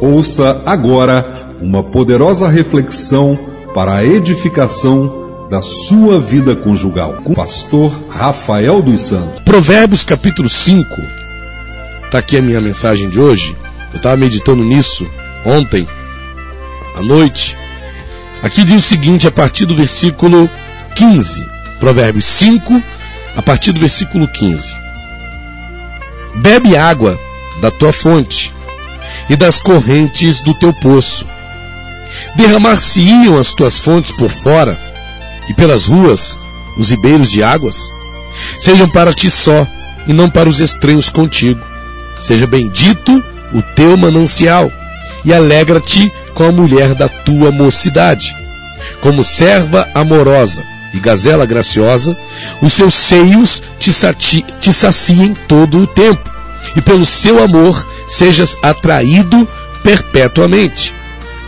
Ouça agora uma poderosa reflexão para a edificação da sua vida conjugal com o pastor Rafael dos Santos. Provérbios capítulo 5. Está aqui a minha mensagem de hoje. Eu estava meditando nisso ontem à noite. Aqui diz o seguinte, a partir do versículo 15. Provérbios 5, a partir do versículo 15. Bebe água da tua fonte e das correntes do teu poço. Derramar-se-iam as tuas fontes por fora e pelas ruas os ribeiros de águas? Sejam para ti só e não para os estranhos contigo. Seja bendito o teu manancial e alegra-te com a mulher da tua mocidade. Como serva amorosa e gazela graciosa, os seus seios te, sati, te saciem todo o tempo, e pelo seu amor sejas atraído perpetuamente.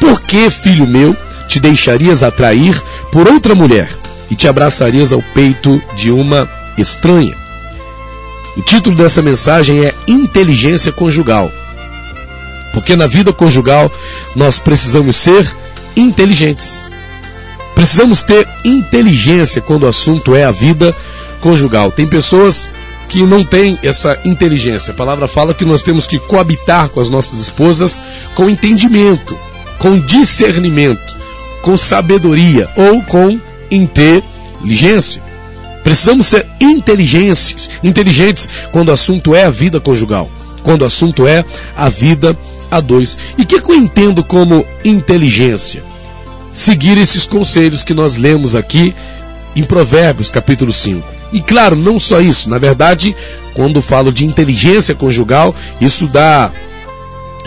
Por que, filho meu, te deixarias atrair por outra mulher e te abraçarias ao peito de uma estranha? O título dessa mensagem é Inteligência Conjugal. Porque na vida conjugal nós precisamos ser inteligentes. Precisamos ter inteligência quando o assunto é a vida conjugal. Tem pessoas que não têm essa inteligência. A palavra fala que nós temos que coabitar com as nossas esposas com entendimento, com discernimento, com sabedoria ou com inteligência. Precisamos ser inteligentes, inteligentes quando o assunto é a vida conjugal, quando o assunto é a vida a dois. E o que, que eu entendo como inteligência? Seguir esses conselhos que nós lemos aqui em Provérbios, capítulo 5. E claro, não só isso, na verdade, quando falo de inteligência conjugal, isso dá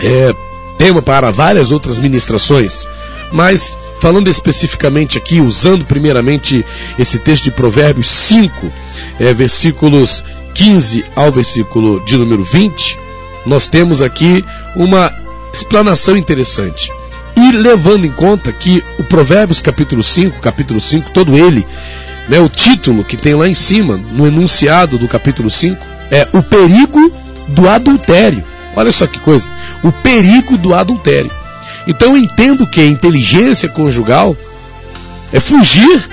é, tema para várias outras ministrações. Mas, falando especificamente aqui, usando primeiramente esse texto de Provérbios 5, é, versículos 15 ao versículo de número 20, nós temos aqui uma explanação interessante. E levando em conta que o Provérbios capítulo 5, capítulo 5, todo ele, né, o título que tem lá em cima, no enunciado do capítulo 5, é o perigo do adultério. Olha só que coisa, o perigo do adultério. Então eu entendo que a inteligência conjugal é fugir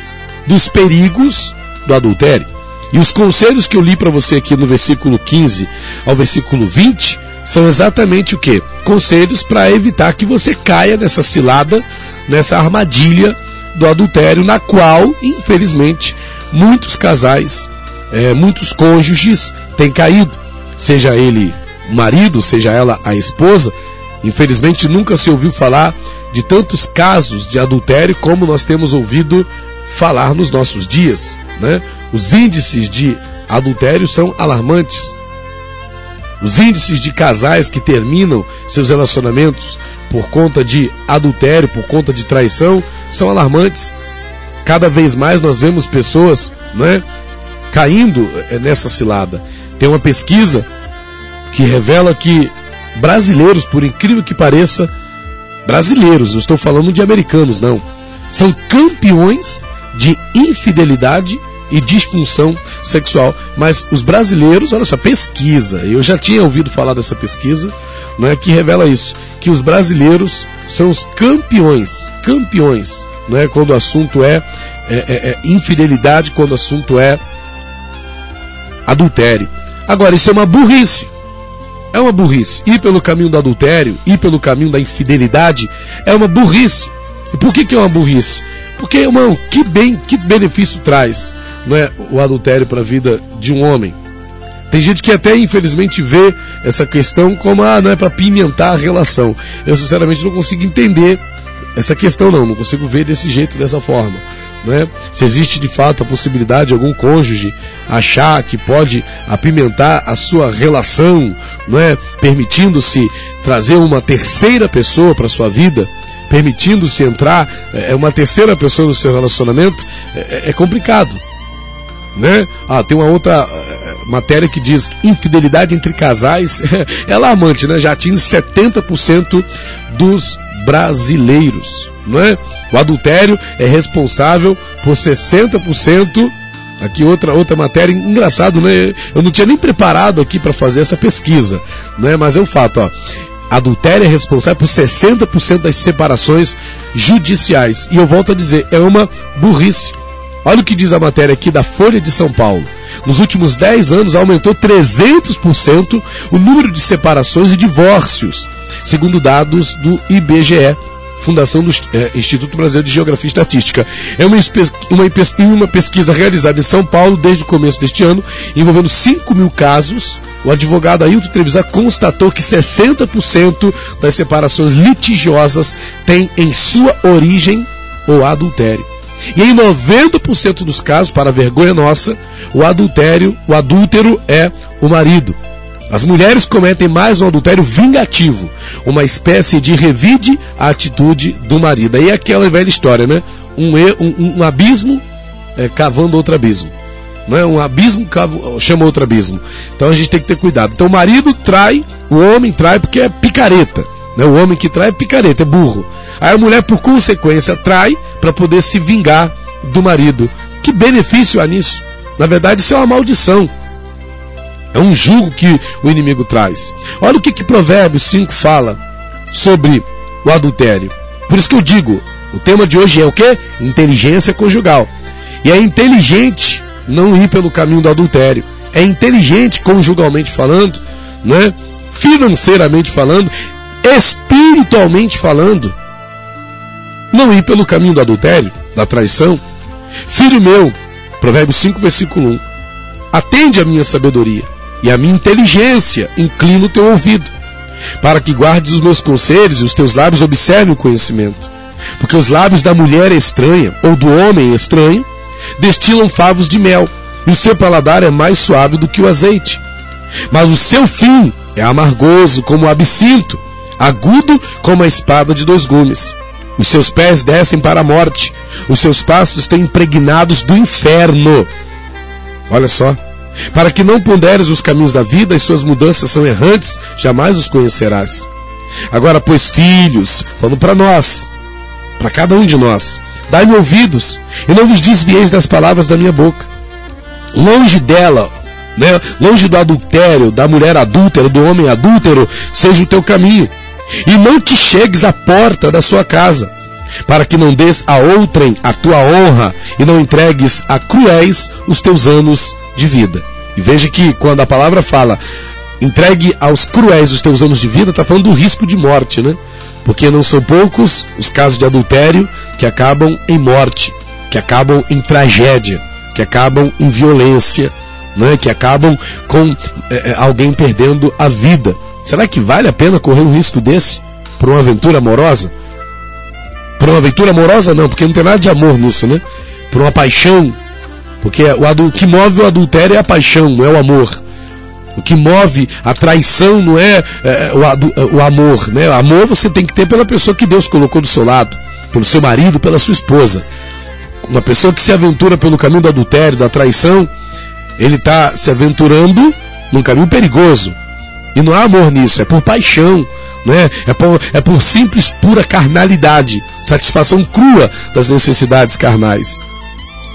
dos perigos do adultério. E os conselhos que eu li para você aqui no versículo 15 ao versículo 20 são exatamente o que? Conselhos para evitar que você caia nessa cilada, nessa armadilha do adultério, na qual, infelizmente, muitos casais, é, muitos cônjuges têm caído. Seja ele o marido, seja ela a esposa, Infelizmente nunca se ouviu falar de tantos casos de adultério como nós temos ouvido falar nos nossos dias. Né? Os índices de adultério são alarmantes. Os índices de casais que terminam seus relacionamentos por conta de adultério, por conta de traição, são alarmantes. Cada vez mais nós vemos pessoas né, caindo eh, nessa cilada. Tem uma pesquisa que revela que brasileiros, por incrível que pareça, brasileiros, eu estou falando de americanos, não, são campeões de infidelidade e disfunção sexual. Mas os brasileiros, olha só, pesquisa, eu já tinha ouvido falar dessa pesquisa, não é que revela isso, que os brasileiros são os campeões, campeões, não é quando o assunto é, é, é, é infidelidade, quando o assunto é adultério. Agora, isso é uma burrice. É uma burrice. Ir pelo caminho do adultério, ir pelo caminho da infidelidade, é uma burrice. E por que, que é uma burrice? Porque, irmão, que bem, que benefício traz não é, o adultério para a vida de um homem? Tem gente que até infelizmente vê essa questão como ah, não é para pimentar a relação. Eu sinceramente não consigo entender essa questão não, não consigo ver desse jeito, dessa forma. Né? Se existe de fato a possibilidade de algum cônjuge achar que pode apimentar a sua relação, é? permitindo-se trazer uma terceira pessoa para sua vida, permitindo-se entrar é, uma terceira pessoa no seu relacionamento, é, é complicado. Né? Ah, tem uma outra matéria que diz infidelidade entre casais é alarmante, né? Já atinge 70% dos brasileiros, é? O adultério é responsável por 60%. Aqui outra outra matéria engraçado, né? Eu não tinha nem preparado aqui para fazer essa pesquisa, né? Mas é o fato, ó. adultério é responsável por 60% das separações judiciais. E eu volto a dizer, é uma burrice. Olha o que diz a matéria aqui da Folha de São Paulo. Nos últimos 10 anos aumentou 300% o número de separações e divórcios, segundo dados do IBGE. Fundação do é, Instituto Brasileiro de Geografia e Estatística. É uma, uma, pesquisa realizada em São Paulo desde o começo deste ano, envolvendo 5 mil casos. O advogado Ailton Trevisan constatou que 60% das separações litigiosas têm em sua origem o adultério. E em 90% dos casos, para vergonha nossa, o adultério, o adúltero é o marido. As mulheres cometem mais um adultério vingativo, uma espécie de revide a atitude do marido. Aí é aquela velha história, né? Um, um, um abismo é, cavando outro abismo. Não é? Um abismo cava, chama outro abismo. Então a gente tem que ter cuidado. Então o marido trai, o homem trai porque é picareta. Né? O homem que trai é picareta, é burro. Aí a mulher, por consequência, trai para poder se vingar do marido. Que benefício há nisso? Na verdade, isso é uma maldição. É um jugo que o inimigo traz. Olha o que, que Provérbios 5 fala sobre o adultério. Por isso que eu digo, o tema de hoje é o que? Inteligência conjugal. E é inteligente não ir pelo caminho do adultério. É inteligente, conjugalmente falando, né? financeiramente falando, espiritualmente falando, não ir pelo caminho do adultério, da traição. Filho meu, Provérbios 5, versículo 1. Atende a minha sabedoria e a minha inteligência inclina o teu ouvido, para que guardes os meus conselhos e os teus lábios observem o conhecimento. Porque os lábios da mulher estranha, ou do homem estranho, destilam favos de mel, e o seu paladar é mais suave do que o azeite. Mas o seu fim é amargoso como o absinto, agudo como a espada de dois gumes. Os seus pés descem para a morte, os seus passos estão impregnados do inferno. Olha só, para que não ponderes os caminhos da vida, as suas mudanças são errantes, jamais os conhecerás. Agora, pois, filhos, falando para nós, para cada um de nós, dai-me ouvidos, e não vos desvieis das palavras da minha boca. Longe dela, né, longe do adultério, da mulher adúltera, do homem adúltero, seja o teu caminho. E não te chegues à porta da sua casa, para que não des a outrem a tua honra, e não entregues a cruéis os teus anos de vida. E veja que quando a palavra fala entregue aos cruéis os teus anos de vida, está falando do risco de morte, né? Porque não são poucos os casos de adultério que acabam em morte, que acabam em tragédia, que acabam em violência, né? que acabam com é, alguém perdendo a vida. Será que vale a pena correr um risco desse por uma aventura amorosa? Por uma aventura amorosa não, porque não tem nada de amor nisso, né? Por uma paixão porque o, que move o adultério é a paixão, não é o amor. O que move a traição não é, é o, o, amor, né? O amor você tem que ter pela pessoa que Deus colocou do seu lado, pelo seu marido, pela sua esposa. Uma pessoa que se aventura pelo caminho do adultério, da traição, ele está se aventurando num caminho perigoso. E não há amor nisso, é por paixão, né? é, por, é por simples, pura carnalidade, satisfação crua das necessidades carnais.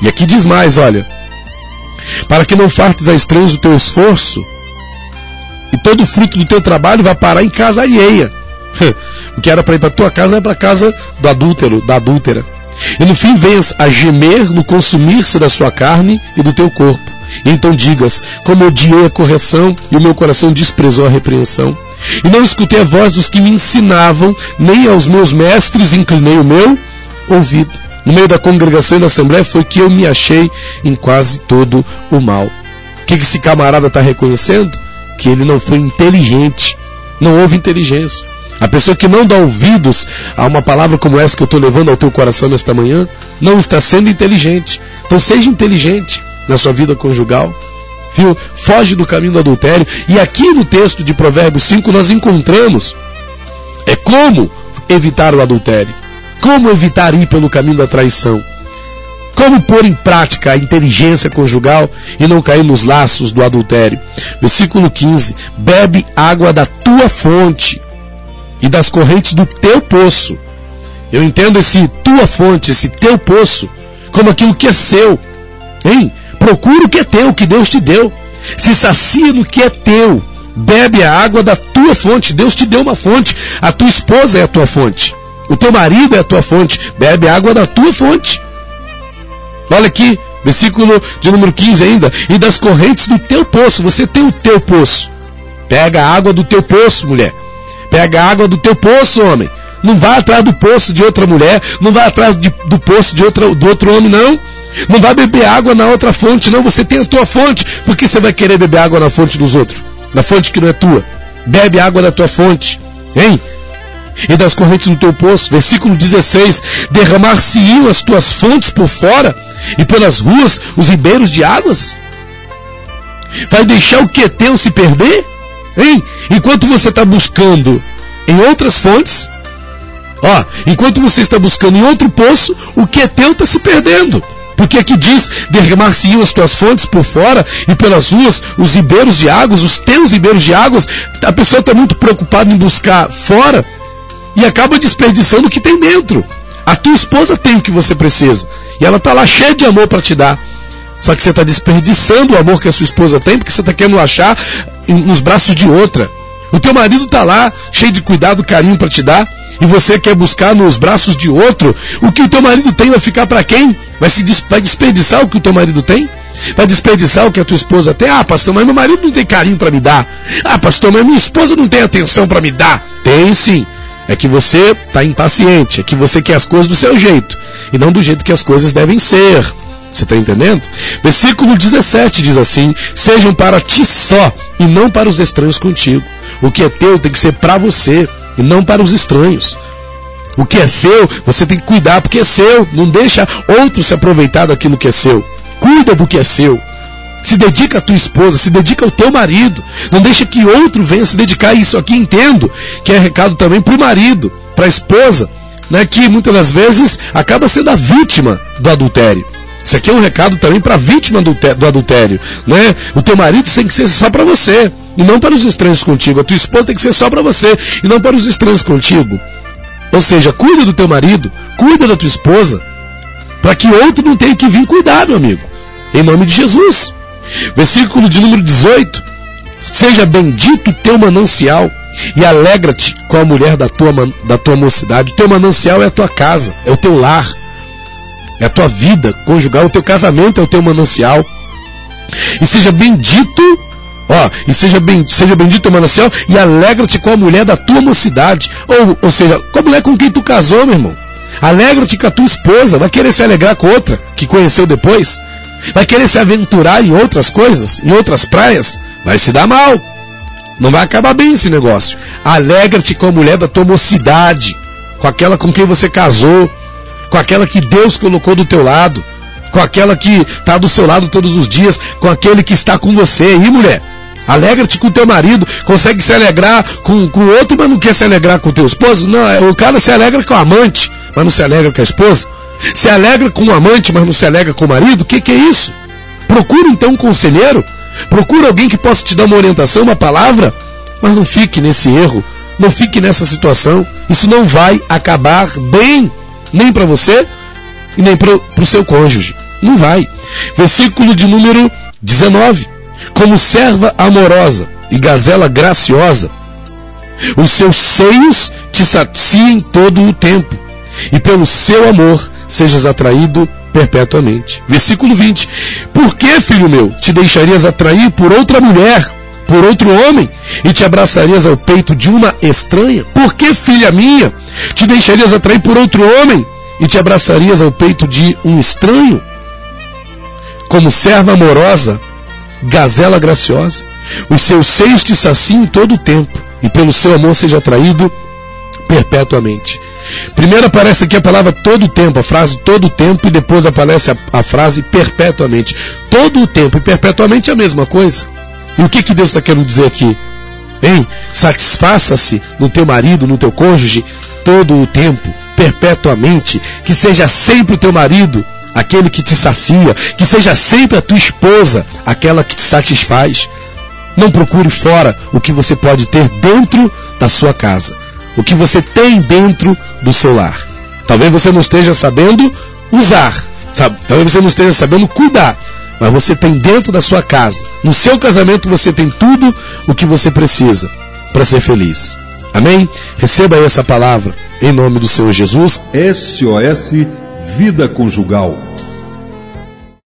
E aqui diz mais, olha. Para que não fartes a estranhos o teu esforço, e todo o fruto do teu trabalho vai parar em casa alheia. o que era para ir para tua casa é para casa do adúltero, da adúltera. E no fim venhas a gemer no consumir-se da sua carne e do teu corpo. Então digas, como odiei a correção e o meu coração desprezou a repreensão. E não escutei a voz dos que me ensinavam, nem aos meus mestres inclinei o meu ouvido no meio da congregação e da assembleia foi que eu me achei em quase todo o mal. O que esse camarada está reconhecendo? Que ele não foi inteligente. Não houve inteligência. A pessoa que não dá ouvidos a uma palavra como essa que eu estou levando ao teu coração nesta manhã, não está sendo inteligente. Então seja inteligente na sua vida conjugal. Viu? Foge do caminho do adultério. E aqui no texto de Provérbios 5 nós encontramos é como evitar o adultério. Como evitar ir pelo caminho da traição? Como pôr em prática a inteligência conjugal e não cair nos laços do adultério? Versículo 15: Bebe água da tua fonte e das correntes do teu poço. Eu entendo esse tua fonte, esse teu poço, como aquilo que é seu. Hein? Procura o que é teu, o que Deus te deu. Se sacia no que é teu. bebe a água da tua fonte. Deus te deu uma fonte. A tua esposa é a tua fonte. O teu marido é a tua fonte. Bebe a água da tua fonte. Olha aqui, versículo de número 15 ainda. E das correntes do teu poço. Você tem o teu poço. Pega a água do teu poço, mulher. Pega a água do teu poço, homem. Não vá atrás do poço de outra mulher. Não vá atrás de, do poço de outra, do outro homem, não. Não vai beber água na outra fonte, não. Você tem a tua fonte. Por que você vai querer beber água na fonte dos outros? Na fonte que não é tua. Bebe água da tua fonte. Hein? E das correntes do teu poço. Versículo 16. Derramar-se-iam as tuas fontes por fora e pelas ruas os ribeiros de águas? Vai deixar o que é teu se perder? Hein? Enquanto você está buscando em outras fontes, ó, enquanto você está buscando em outro poço, o que é teu está se perdendo. Porque aqui diz: derramar-se-iam as tuas fontes por fora e pelas ruas os ribeiros de águas, os teus ribeiros de águas. A pessoa está muito preocupada em buscar fora e acaba desperdiçando o que tem dentro. A tua esposa tem o que você precisa e ela está lá cheia de amor para te dar. Só que você está desperdiçando o amor que a sua esposa tem porque você está querendo achar nos braços de outra. O teu marido está lá cheio de cuidado, carinho para te dar e você quer buscar nos braços de outro, o que o teu marido tem vai ficar para quem? Vai, se, vai desperdiçar o que o teu marido tem? Vai desperdiçar o que a tua esposa tem? Ah, pastor, mas meu marido não tem carinho para me dar. Ah, pastor, mas minha esposa não tem atenção para me dar. Tem sim. É que você está impaciente, é que você quer as coisas do seu jeito e não do jeito que as coisas devem ser. Você está entendendo? Versículo 17 diz assim: Sejam para ti só e não para os estranhos contigo. O que é teu tem que ser para você e não para os estranhos. O que é seu, você tem que cuidar porque é seu. Não deixa outro se aproveitar daquilo que é seu. Cuida do que é seu. Se dedica à tua esposa, se dedica ao teu marido. Não deixa que outro venha se dedicar a isso aqui. Entendo que é recado também para o marido, para a esposa, né, que muitas das vezes acaba sendo a vítima do adultério. Isso aqui é um recado também para a vítima do, adultério. Né? O teu marido tem que ser só para você e não para os estranhos contigo. A tua esposa tem que ser só para você e não para os estranhos contigo. Ou seja, cuida do teu marido, cuida da tua esposa, para que outro não tenha que vir cuidar, meu amigo. Em nome de Jesus. Versículo de número 18. Seja bendito o teu manancial e alegra-te com a mulher da tua, da tua mocidade. O teu manancial é a tua casa, é o teu lar, é a tua vida conjugal, o teu casamento é o teu manancial. E seja bendito Ó, e seja, bem, seja bendito o manancial e alegra-te com a mulher da tua mocidade. Ou, ou seja, com a mulher com quem tu casou, meu irmão. Alegra-te com a tua esposa. Vai querer se alegrar com outra que conheceu depois? Vai querer se aventurar em outras coisas, em outras praias? Vai se dar mal. Não vai acabar bem esse negócio. Alegra-te com a mulher da tua mocidade, com aquela com quem você casou, com aquela que Deus colocou do teu lado, com aquela que está do seu lado todos os dias, com aquele que está com você. E mulher, Alegra-te com teu marido, consegue se alegrar com o outro, mas não quer se alegrar com teu esposo. Não, é, o cara se alegra com o amante, mas não se alegra com a esposa. Se alegra com o amante, mas não se alegra com o marido. O que, que é isso? Procura então um conselheiro. Procura alguém que possa te dar uma orientação, uma palavra. Mas não fique nesse erro. Não fique nessa situação. Isso não vai acabar bem. Nem para você e nem para o seu cônjuge. Não vai. Versículo de número 19 como serva amorosa e gazela graciosa. Os seus seios te saciem todo o tempo, e pelo seu amor sejas atraído perpetuamente. Versículo 20: Por que, filho meu, te deixarias atrair por outra mulher, por outro homem, e te abraçarias ao peito de uma estranha? Por que, filha minha, te deixarias atrair por outro homem, e te abraçarias ao peito de um estranho? Como serva amorosa, gazela graciosa. Os seus seios te saciam todo o tempo, e pelo seu amor seja atraído perpetuamente. Primeiro aparece aqui a palavra todo o tempo, a frase todo o tempo, e depois aparece a, a frase perpetuamente. Todo o tempo e perpetuamente é a mesma coisa. E o que, que Deus está querendo dizer aqui? Hein? Satisfaça-se no teu marido, no teu cônjuge, todo o tempo, perpetuamente, que seja sempre o teu marido aquele que te sacia, que seja sempre a tua esposa, aquela que te satisfaz. Não procure fora o que você pode ter dentro da sua casa, o que você tem dentro do seu lar. Talvez você não esteja sabendo usar, Sabe? Talvez você não esteja sabendo cuidar, mas você tem dentro da sua casa, no seu casamento você tem tudo o que você precisa para ser feliz. Amém? Receba aí essa palavra em nome do Senhor Jesus. SOS Vida Conjugal